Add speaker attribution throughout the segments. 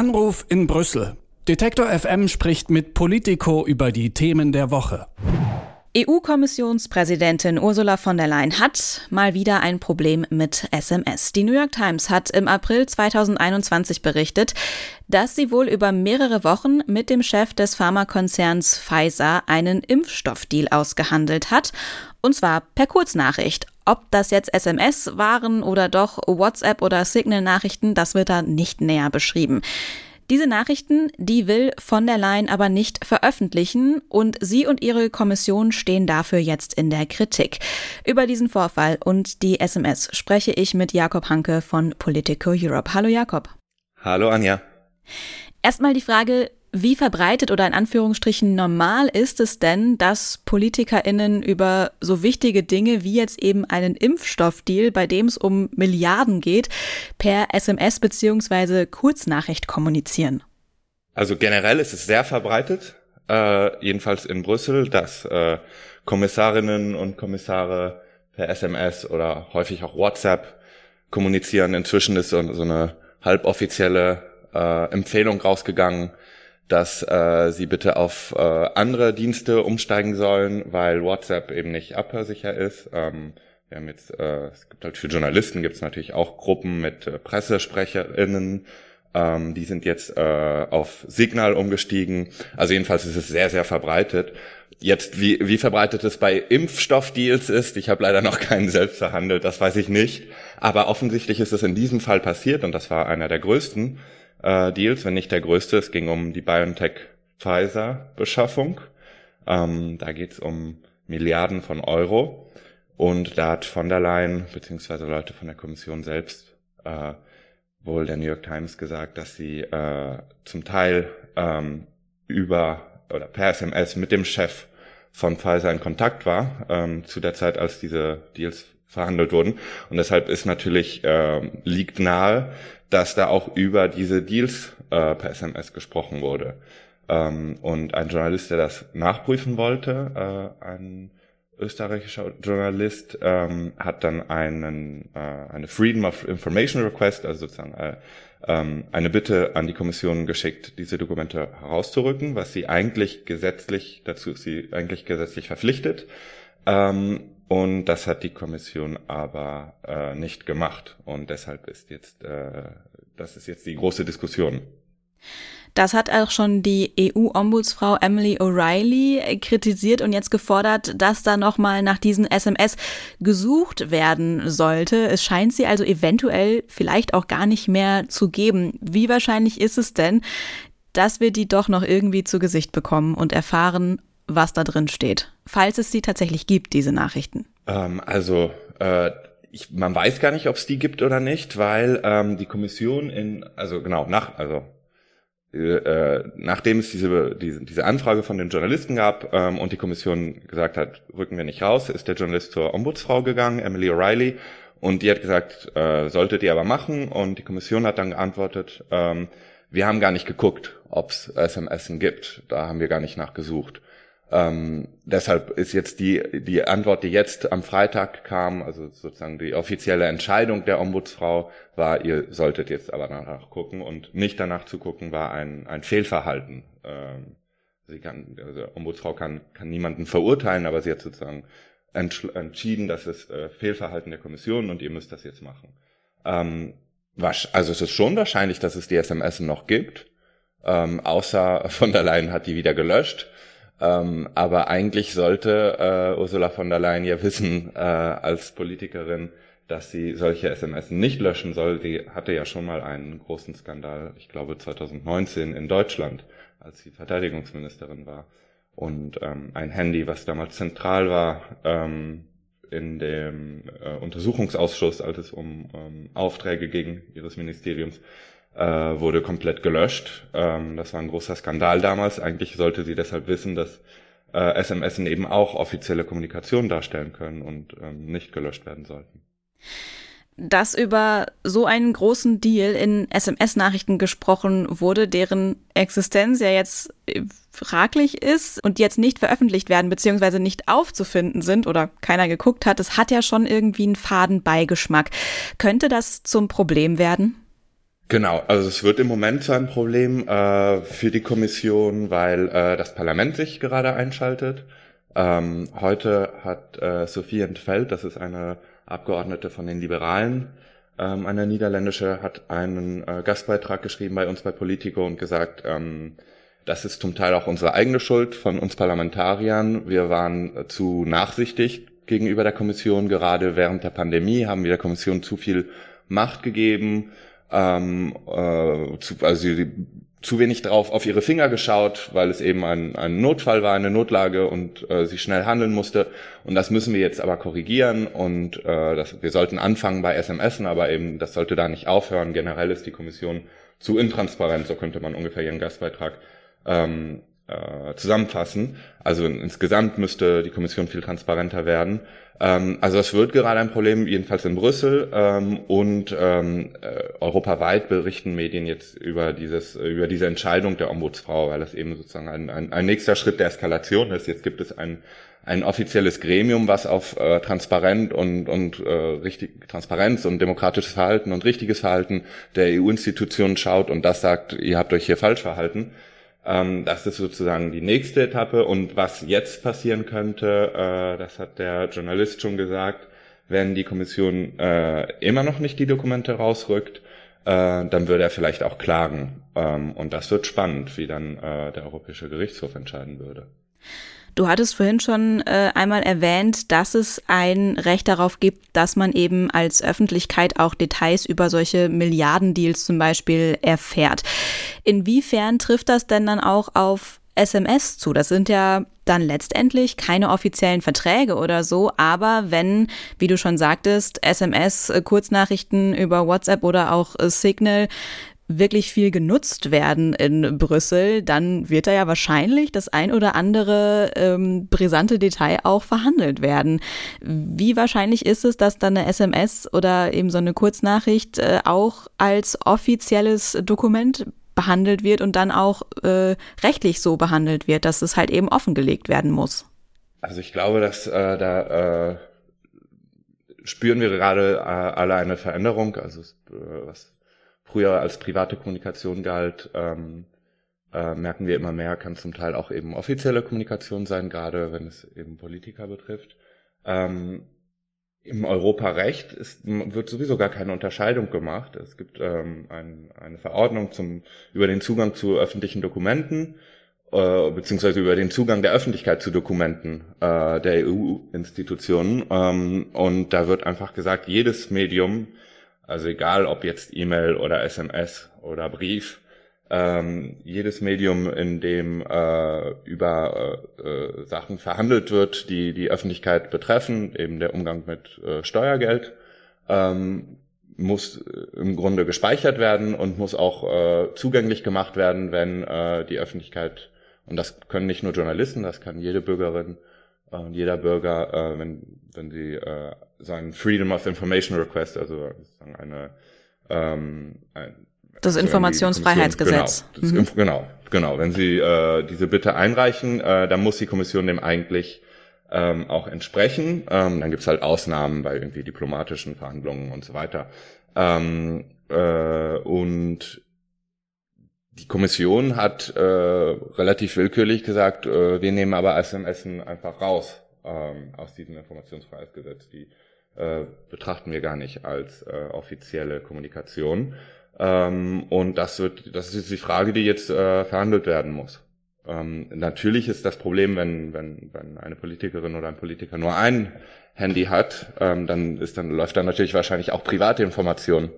Speaker 1: Anruf in Brüssel. Detektor FM spricht mit Politico über die Themen der Woche.
Speaker 2: EU-Kommissionspräsidentin Ursula von der Leyen hat mal wieder ein Problem mit SMS. Die New York Times hat im April 2021 berichtet, dass sie wohl über mehrere Wochen mit dem Chef des Pharmakonzerns Pfizer einen Impfstoffdeal ausgehandelt hat, und zwar per Kurznachricht. Ob das jetzt SMS waren oder doch WhatsApp oder Signal-Nachrichten, das wird da nicht näher beschrieben. Diese Nachrichten, die will von der Leyen aber nicht veröffentlichen und sie und ihre Kommission stehen dafür jetzt in der Kritik. Über diesen Vorfall und die SMS spreche ich mit Jakob Hanke von Politico Europe. Hallo Jakob.
Speaker 3: Hallo Anja.
Speaker 2: Erstmal die Frage, wie verbreitet oder in Anführungsstrichen normal ist es denn, dass PolitikerInnen über so wichtige Dinge wie jetzt eben einen Impfstoffdeal, bei dem es um Milliarden geht, per SMS bzw. Kurznachricht kommunizieren?
Speaker 3: Also generell ist es sehr verbreitet, äh, jedenfalls in Brüssel, dass äh, Kommissarinnen und Kommissare per SMS oder häufig auch WhatsApp kommunizieren. Inzwischen ist so, so eine halboffizielle äh, Empfehlung rausgegangen, dass äh, sie bitte auf äh, andere Dienste umsteigen sollen, weil WhatsApp eben nicht abhörsicher ist. Ähm, wir haben jetzt, äh, es gibt halt für Journalisten gibt es natürlich auch Gruppen mit äh, PressesprecherInnen, ähm, die sind jetzt äh, auf Signal umgestiegen. Also jedenfalls ist es sehr, sehr verbreitet. Jetzt, wie, wie verbreitet es bei Impfstoffdeals ist, ich habe leider noch keinen selbst verhandelt, das weiß ich nicht. Aber offensichtlich ist es in diesem Fall passiert und das war einer der größten äh, Deals, wenn nicht der größte. Es ging um die BioNTech-Pfizer-Beschaffung. Ähm, da geht es um Milliarden von Euro. Und da hat von der Leyen, beziehungsweise Leute von der Kommission selbst, äh, wohl der New York Times gesagt, dass sie äh, zum Teil ähm, über oder per SMS mit dem Chef von Pfizer in Kontakt war, ähm, zu der Zeit, als diese Deals verhandelt wurden. Und deshalb ist natürlich, äh, liegt nahe, dass da auch über diese Deals äh, per SMS gesprochen wurde. Ähm, und ein Journalist, der das nachprüfen wollte, äh, ein österreichischer Journalist, ähm, hat dann einen, äh, eine Freedom of Information Request, also sozusagen äh, ähm, eine Bitte an die Kommission geschickt, diese Dokumente herauszurücken, was sie eigentlich gesetzlich dazu, sie eigentlich gesetzlich verpflichtet. Ähm, und das hat die Kommission aber äh, nicht gemacht. Und deshalb ist jetzt, äh, das ist jetzt die große Diskussion.
Speaker 2: Das hat auch schon die EU-Ombudsfrau Emily O'Reilly kritisiert und jetzt gefordert, dass da nochmal nach diesen SMS gesucht werden sollte. Es scheint sie also eventuell vielleicht auch gar nicht mehr zu geben. Wie wahrscheinlich ist es denn, dass wir die doch noch irgendwie zu Gesicht bekommen und erfahren, was da drin steht, falls es sie tatsächlich gibt, diese Nachrichten?
Speaker 3: Ähm, also äh, ich, man weiß gar nicht, ob es die gibt oder nicht, weil ähm, die Kommission in, also genau, nach, also äh, nachdem es diese, diese, diese Anfrage von den Journalisten gab ähm, und die Kommission gesagt hat, rücken wir nicht raus, ist der Journalist zur Ombudsfrau gegangen, Emily O'Reilly, und die hat gesagt, äh, solltet ihr aber machen. Und die Kommission hat dann geantwortet, ähm, wir haben gar nicht geguckt, ob es SMS gibt. Da haben wir gar nicht nachgesucht. Ähm, deshalb ist jetzt die, die Antwort, die jetzt am Freitag kam, also sozusagen die offizielle Entscheidung der Ombudsfrau war, ihr solltet jetzt aber danach gucken und nicht danach zu gucken, war ein, ein Fehlverhalten. Ähm, sie kann, also Ombudsfrau kann, kann niemanden verurteilen, aber sie hat sozusagen entschieden, dass es äh, Fehlverhalten der Kommission und ihr müsst das jetzt machen. Ähm, was, also es ist schon wahrscheinlich, dass es die SMS noch gibt, ähm, außer von der Leyen hat die wieder gelöscht. Ähm, aber eigentlich sollte äh, Ursula von der Leyen ja wissen, äh, als Politikerin, dass sie solche SMS nicht löschen soll. Die hatte ja schon mal einen großen Skandal, ich glaube 2019 in Deutschland, als sie Verteidigungsministerin war. Und ähm, ein Handy, was damals zentral war ähm, in dem äh, Untersuchungsausschuss, als es um ähm, Aufträge gegen ihres Ministeriums äh, wurde komplett gelöscht. Ähm, das war ein großer Skandal damals. Eigentlich sollte sie deshalb wissen, dass äh, SMS eben auch offizielle Kommunikation darstellen können und ähm, nicht gelöscht werden sollten.
Speaker 2: Dass über so einen großen Deal in SMS-Nachrichten gesprochen wurde, deren Existenz ja jetzt äh, fraglich ist und jetzt nicht veröffentlicht werden beziehungsweise nicht aufzufinden sind oder keiner geguckt hat, das hat ja schon irgendwie einen faden Beigeschmack. Könnte das zum Problem werden?
Speaker 3: Genau, also es wird im Moment so ein Problem äh, für die Kommission, weil äh, das Parlament sich gerade einschaltet. Ähm, heute hat äh, Sophie Entfeld, das ist eine Abgeordnete von den Liberalen, ähm, eine niederländische, hat einen äh, Gastbeitrag geschrieben bei uns bei Politico und gesagt, ähm, das ist zum Teil auch unsere eigene Schuld von uns Parlamentariern. Wir waren zu nachsichtig gegenüber der Kommission. Gerade während der Pandemie haben wir der Kommission zu viel Macht gegeben ähm, äh, zu, also sie, zu wenig drauf auf ihre Finger geschaut, weil es eben ein, ein Notfall war, eine Notlage und äh, sie schnell handeln musste. Und das müssen wir jetzt aber korrigieren und äh, das, wir sollten anfangen bei SMS, aber eben das sollte da nicht aufhören. Generell ist die Kommission zu intransparent, so könnte man ungefähr ihren Gastbeitrag ähm, äh, zusammenfassen. Also insgesamt müsste die Kommission viel transparenter werden. Ähm, also es wird gerade ein Problem, jedenfalls in Brüssel ähm, und ähm, äh, europaweit berichten Medien jetzt über dieses über diese Entscheidung der Ombudsfrau, weil das eben sozusagen ein, ein, ein nächster Schritt der Eskalation ist. Jetzt gibt es ein ein offizielles Gremium, was auf äh, Transparent und, und äh, richtig Transparenz und demokratisches Verhalten und richtiges Verhalten der EU-Institutionen schaut und das sagt, ihr habt euch hier falsch verhalten. Ähm, das ist sozusagen die nächste Etappe. Und was jetzt passieren könnte, äh, das hat der Journalist schon gesagt, wenn die Kommission äh, immer noch nicht die Dokumente rausrückt, äh, dann würde er vielleicht auch klagen. Ähm, und das wird spannend, wie dann äh, der Europäische Gerichtshof entscheiden würde.
Speaker 2: Du hattest vorhin schon äh, einmal erwähnt, dass es ein Recht darauf gibt, dass man eben als Öffentlichkeit auch Details über solche Milliardendeals zum Beispiel erfährt. Inwiefern trifft das denn dann auch auf SMS zu? Das sind ja dann letztendlich keine offiziellen Verträge oder so, aber wenn, wie du schon sagtest, SMS, äh, Kurznachrichten über WhatsApp oder auch äh, Signal wirklich viel genutzt werden in Brüssel, dann wird da ja wahrscheinlich das ein oder andere ähm, brisante Detail auch verhandelt werden. Wie wahrscheinlich ist es, dass dann eine SMS oder eben so eine Kurznachricht äh, auch als offizielles Dokument behandelt wird und dann auch äh, rechtlich so behandelt wird, dass es halt eben offengelegt werden muss?
Speaker 3: Also ich glaube, dass äh, da äh, spüren wir gerade äh, alle eine Veränderung. Also äh, was früher als private Kommunikation galt, ähm, äh, merken wir immer mehr, kann zum Teil auch eben offizielle Kommunikation sein, gerade wenn es eben Politiker betrifft. Ähm, Im Europarecht ist, wird sowieso gar keine Unterscheidung gemacht. Es gibt ähm, ein, eine Verordnung zum, über den Zugang zu öffentlichen Dokumenten, äh, beziehungsweise über den Zugang der Öffentlichkeit zu Dokumenten äh, der EU-Institutionen. Ähm, und da wird einfach gesagt, jedes Medium also egal ob jetzt E-Mail oder SMS oder Brief, ähm, jedes Medium, in dem äh, über äh, äh, Sachen verhandelt wird, die die Öffentlichkeit betreffen, eben der Umgang mit äh, Steuergeld, ähm, muss äh, im Grunde gespeichert werden und muss auch äh, zugänglich gemacht werden, wenn die Öffentlichkeit, und das können nicht nur Journalisten, das kann jede Bürgerin und jeder Bürger, wenn, wenn sie äh, sein Freedom of Information Request, also eine, ähm, ein,
Speaker 2: das also Informationsfreiheitsgesetz.
Speaker 3: Genau, das, mhm. genau, genau. Wenn Sie äh, diese Bitte einreichen, äh, dann muss die Kommission dem eigentlich ähm, auch entsprechen. Ähm, dann gibt's halt Ausnahmen bei irgendwie diplomatischen Verhandlungen und so weiter. Ähm, äh, und die Kommission hat äh, relativ willkürlich gesagt, äh, wir nehmen aber SMS einfach raus ähm, aus diesem Informationsfreiheitsgesetz. Die äh, betrachten wir gar nicht als äh, offizielle Kommunikation. Ähm, und das wird, das ist die Frage, die jetzt äh, verhandelt werden muss. Ähm, natürlich ist das Problem, wenn, wenn, wenn eine Politikerin oder ein Politiker nur ein Handy hat, ähm, dann ist dann läuft dann natürlich wahrscheinlich auch private Informationen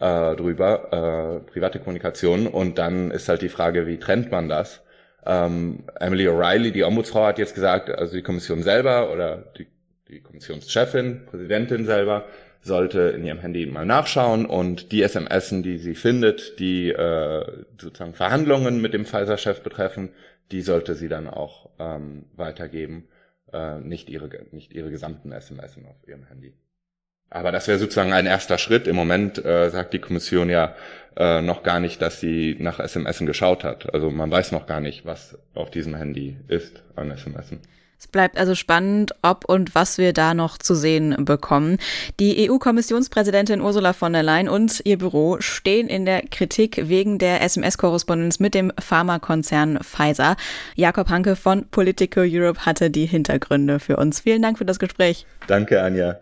Speaker 3: äh, drüber, äh, private Kommunikation. Und dann ist halt die Frage, wie trennt man das? Ähm, Emily O'Reilly, die Ombudsfrau, hat jetzt gesagt, also die Kommission selber oder die, die Kommissionschefin, Präsidentin selber, sollte in ihrem Handy mal nachschauen und die SMSen, die sie findet, die äh, sozusagen Verhandlungen mit dem Pfizer-Chef betreffen, die sollte sie dann auch ähm, weitergeben, äh, nicht ihre nicht ihre gesamten SMSen auf ihrem Handy. Aber das wäre sozusagen ein erster Schritt. Im Moment äh, sagt die Kommission ja äh, noch gar nicht, dass sie nach SMS geschaut hat. Also man weiß noch gar nicht, was auf diesem Handy ist an SMS.
Speaker 2: Es bleibt also spannend, ob und was wir da noch zu sehen bekommen. Die EU-Kommissionspräsidentin Ursula von der Leyen und ihr Büro stehen in der Kritik wegen der SMS-Korrespondenz mit dem Pharmakonzern Pfizer. Jakob Hanke von Politico Europe hatte die Hintergründe für uns. Vielen Dank für das Gespräch.
Speaker 3: Danke, Anja.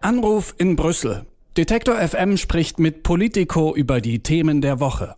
Speaker 1: Anruf in Brüssel. Detektor FM spricht mit Politico über die Themen der Woche.